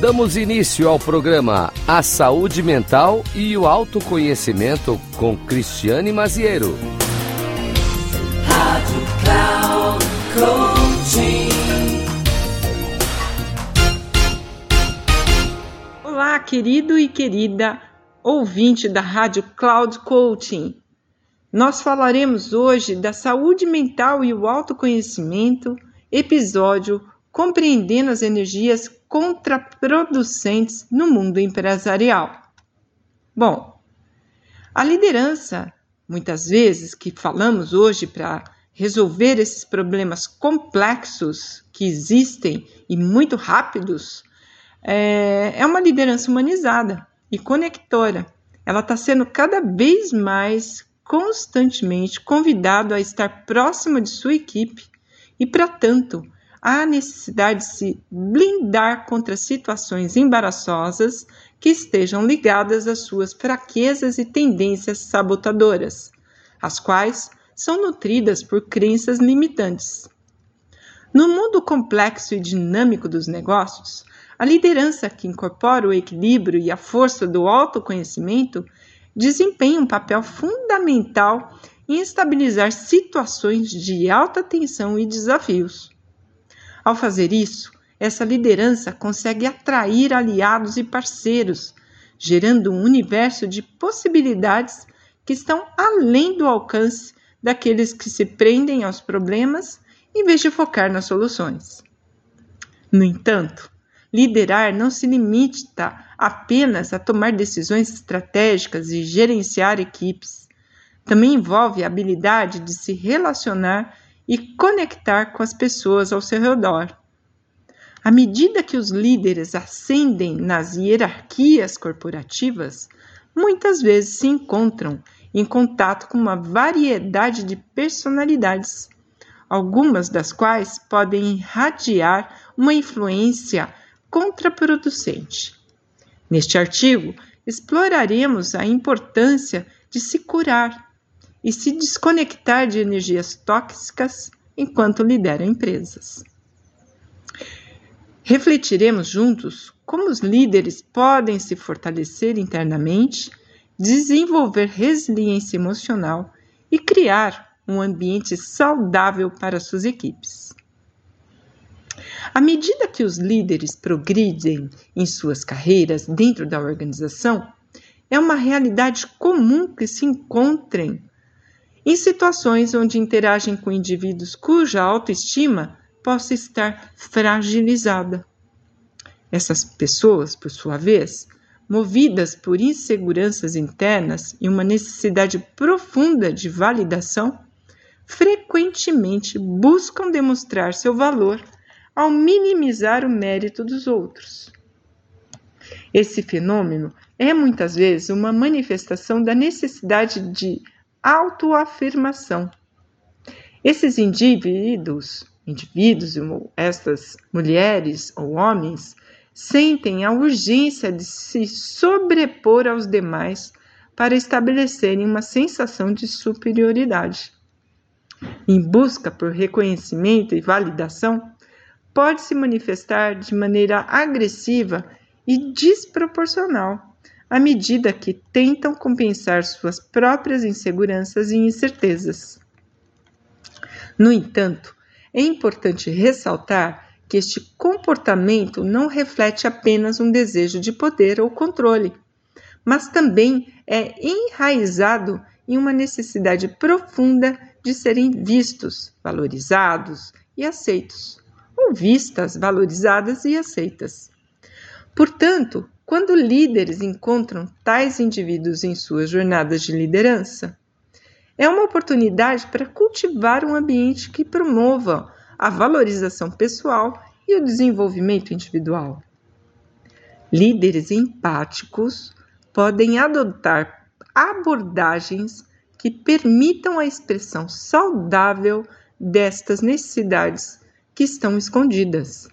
Damos início ao programa A Saúde Mental e o Autoconhecimento com Cristiane Maziero. Rádio Cloud Coaching. Olá, querido e querida ouvinte da Rádio Cloud Coaching. Nós falaremos hoje da saúde mental e o autoconhecimento, episódio Compreendendo as energias contraproducentes no mundo empresarial. Bom, a liderança, muitas vezes que falamos hoje para resolver esses problemas complexos que existem e muito rápidos, é, é uma liderança humanizada e conectora. Ela está sendo cada vez mais constantemente convidado a estar próximo de sua equipe e, para tanto, há necessidade de se blindar contra situações embaraçosas que estejam ligadas às suas fraquezas e tendências sabotadoras, as quais são nutridas por crenças limitantes. No mundo complexo e dinâmico dos negócios, a liderança que incorpora o equilíbrio e a força do autoconhecimento desempenha um papel fundamental em estabilizar situações de alta tensão e desafios. Ao fazer isso, essa liderança consegue atrair aliados e parceiros, gerando um universo de possibilidades que estão além do alcance daqueles que se prendem aos problemas em vez de focar nas soluções. No entanto, liderar não se limita apenas a tomar decisões estratégicas e gerenciar equipes. Também envolve a habilidade de se relacionar e conectar com as pessoas ao seu redor. À medida que os líderes ascendem nas hierarquias corporativas, muitas vezes se encontram em contato com uma variedade de personalidades, algumas das quais podem irradiar uma influência contraproducente. Neste artigo, exploraremos a importância de se curar e se desconectar de energias tóxicas enquanto lidera empresas. Refletiremos juntos como os líderes podem se fortalecer internamente, desenvolver resiliência emocional e criar um ambiente saudável para suas equipes. À medida que os líderes progridem em suas carreiras dentro da organização, é uma realidade comum que se encontrem em situações onde interagem com indivíduos cuja autoestima possa estar fragilizada. Essas pessoas, por sua vez, movidas por inseguranças internas e uma necessidade profunda de validação, frequentemente buscam demonstrar seu valor ao minimizar o mérito dos outros. Esse fenômeno é muitas vezes uma manifestação da necessidade de autoafirmação. Esses indivíduos, indivíduos, estas mulheres ou homens, sentem a urgência de se sobrepor aos demais para estabelecerem uma sensação de superioridade. Em busca por reconhecimento e validação, pode se manifestar de maneira agressiva e desproporcional à medida que tentam compensar suas próprias inseguranças e incertezas. No entanto, é importante ressaltar que este comportamento não reflete apenas um desejo de poder ou controle, mas também é enraizado em uma necessidade profunda de serem vistos, valorizados e aceitos ou vistas, valorizadas e aceitas. Portanto, quando líderes encontram tais indivíduos em suas jornadas de liderança, é uma oportunidade para cultivar um ambiente que promova a valorização pessoal e o desenvolvimento individual. Líderes empáticos podem adotar abordagens que permitam a expressão saudável destas necessidades que estão escondidas.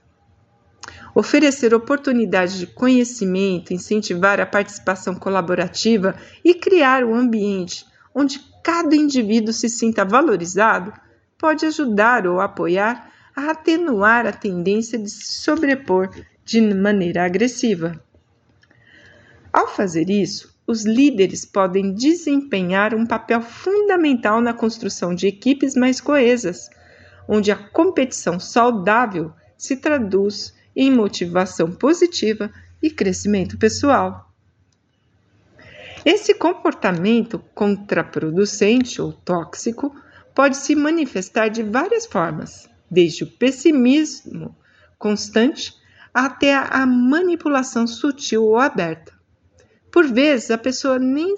Oferecer oportunidades de conhecimento, incentivar a participação colaborativa e criar um ambiente onde cada indivíduo se sinta valorizado pode ajudar ou apoiar a atenuar a tendência de se sobrepor de maneira agressiva. Ao fazer isso, os líderes podem desempenhar um papel fundamental na construção de equipes mais coesas, onde a competição saudável se traduz em motivação positiva e crescimento pessoal. Esse comportamento contraproducente ou tóxico pode se manifestar de várias formas, desde o pessimismo constante até a manipulação sutil ou aberta. Por vezes, a pessoa nem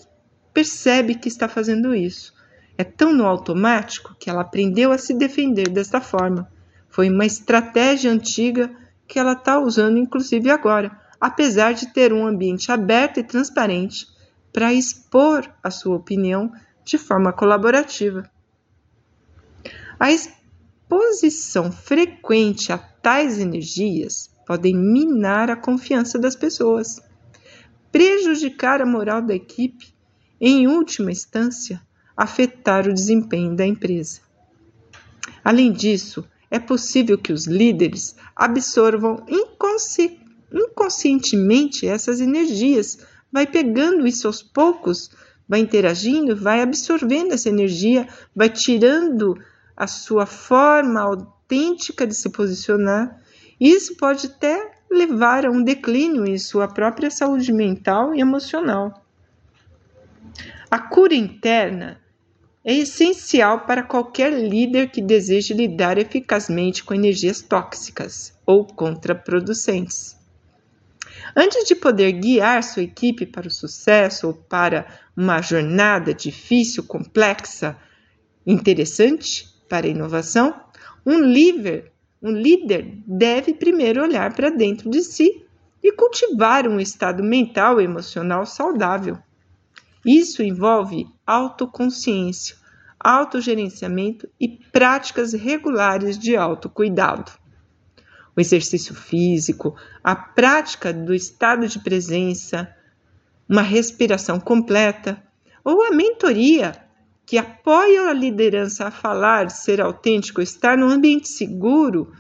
percebe que está fazendo isso. É tão no automático que ela aprendeu a se defender desta forma. Foi uma estratégia antiga que ela está usando, inclusive agora, apesar de ter um ambiente aberto e transparente para expor a sua opinião de forma colaborativa. A exposição frequente a tais energias podem minar a confiança das pessoas prejudicar a moral da equipe em última instância, afetar o desempenho da empresa. Além disso, é possível que os líderes absorvam inconsci inconscientemente essas energias, vai pegando isso aos poucos, vai interagindo, vai absorvendo essa energia, vai tirando a sua forma autêntica de se posicionar. Isso pode até levar a um declínio em sua própria saúde mental e emocional. A cura interna é essencial para qualquer líder que deseje lidar eficazmente com energias tóxicas ou contraproducentes. Antes de poder guiar sua equipe para o sucesso ou para uma jornada difícil, complexa, interessante para a inovação, um líder um líder deve primeiro olhar para dentro de si e cultivar um estado mental e emocional saudável. Isso envolve autoconsciência, autogerenciamento e práticas regulares de autocuidado. O exercício físico, a prática do estado de presença, uma respiração completa ou a mentoria que apoia a liderança a falar, ser autêntico, estar num ambiente seguro,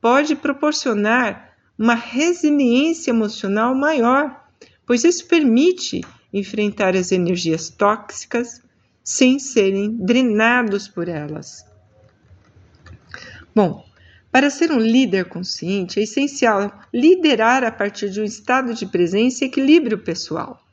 pode proporcionar uma resiliência emocional maior, pois isso permite enfrentar as energias tóxicas sem serem drenados por elas. Bom, para ser um líder consciente, é essencial liderar a partir de um estado de presença e equilíbrio pessoal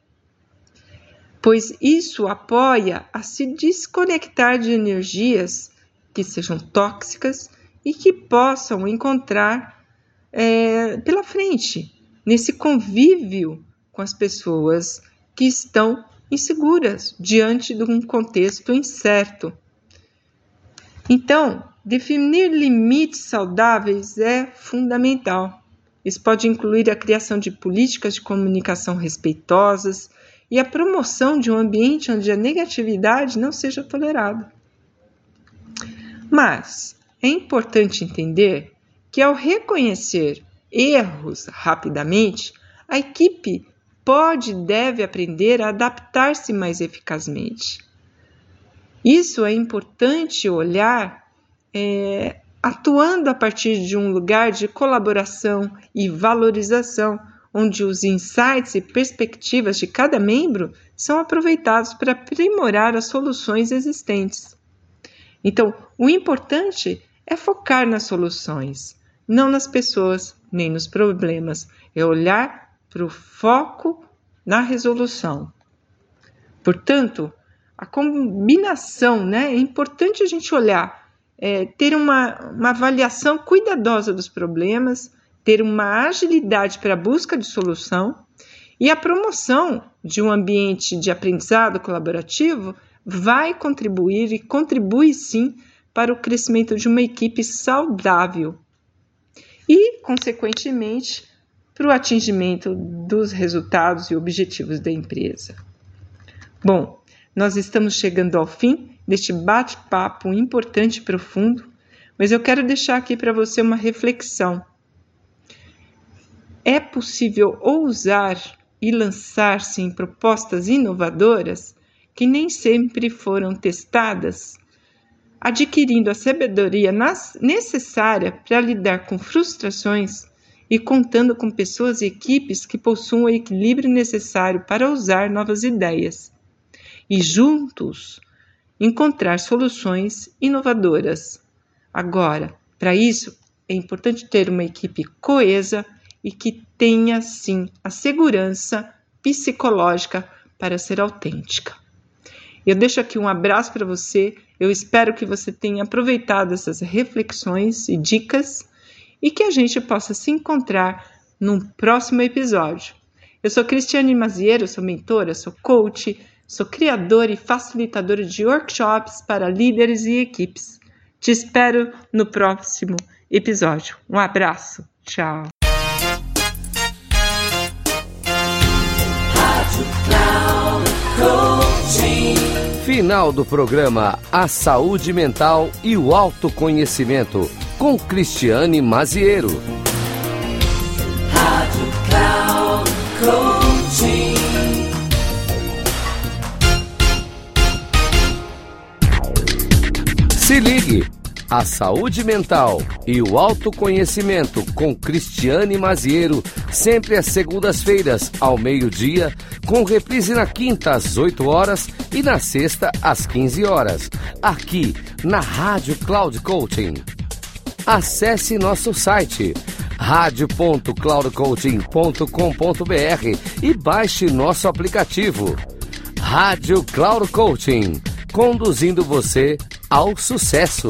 pois isso apoia a se desconectar de energias que sejam tóxicas e que possam encontrar é, pela frente, nesse convívio com as pessoas que estão inseguras diante de um contexto incerto. Então, definir limites saudáveis é fundamental. Isso pode incluir a criação de políticas de comunicação respeitosas, e a promoção de um ambiente onde a negatividade não seja tolerada. Mas é importante entender que, ao reconhecer erros rapidamente, a equipe pode e deve aprender a adaptar-se mais eficazmente. Isso é importante olhar é, atuando a partir de um lugar de colaboração e valorização onde os insights e perspectivas de cada membro são aproveitados para aprimorar as soluções existentes. Então, o importante é focar nas soluções, não nas pessoas nem nos problemas, é olhar para o foco na resolução. Portanto, a combinação, né? É importante a gente olhar, é, ter uma, uma avaliação cuidadosa dos problemas, ter uma agilidade para a busca de solução e a promoção de um ambiente de aprendizado colaborativo vai contribuir e contribui sim para o crescimento de uma equipe saudável e, consequentemente, para o atingimento dos resultados e objetivos da empresa. Bom, nós estamos chegando ao fim deste bate-papo importante e profundo, mas eu quero deixar aqui para você uma reflexão é possível ousar e lançar-se em propostas inovadoras que nem sempre foram testadas, adquirindo a sabedoria necessária para lidar com frustrações e contando com pessoas e equipes que possuam o equilíbrio necessário para usar novas ideias e juntos encontrar soluções inovadoras. Agora, para isso, é importante ter uma equipe coesa e que tenha sim a segurança psicológica para ser autêntica. Eu deixo aqui um abraço para você. Eu espero que você tenha aproveitado essas reflexões e dicas e que a gente possa se encontrar num próximo episódio. Eu sou Cristiane Maziero, sou mentora, sou coach, sou criadora e facilitadora de workshops para líderes e equipes. Te espero no próximo episódio. Um abraço. Tchau. Final do programa A Saúde Mental e o Autoconhecimento, com Cristiane Maziero. Rádio Cloud Coaching. Se ligue! A saúde mental e o autoconhecimento com Cristiane Maziero, sempre às segundas-feiras, ao meio-dia, com reprise na quinta às 8 horas e na sexta às 15 horas, aqui na Rádio Cloud Coaching. Acesse nosso site radio.cloudcoaching.com.br e baixe nosso aplicativo. Rádio Cloud Coaching, conduzindo você ao sucesso.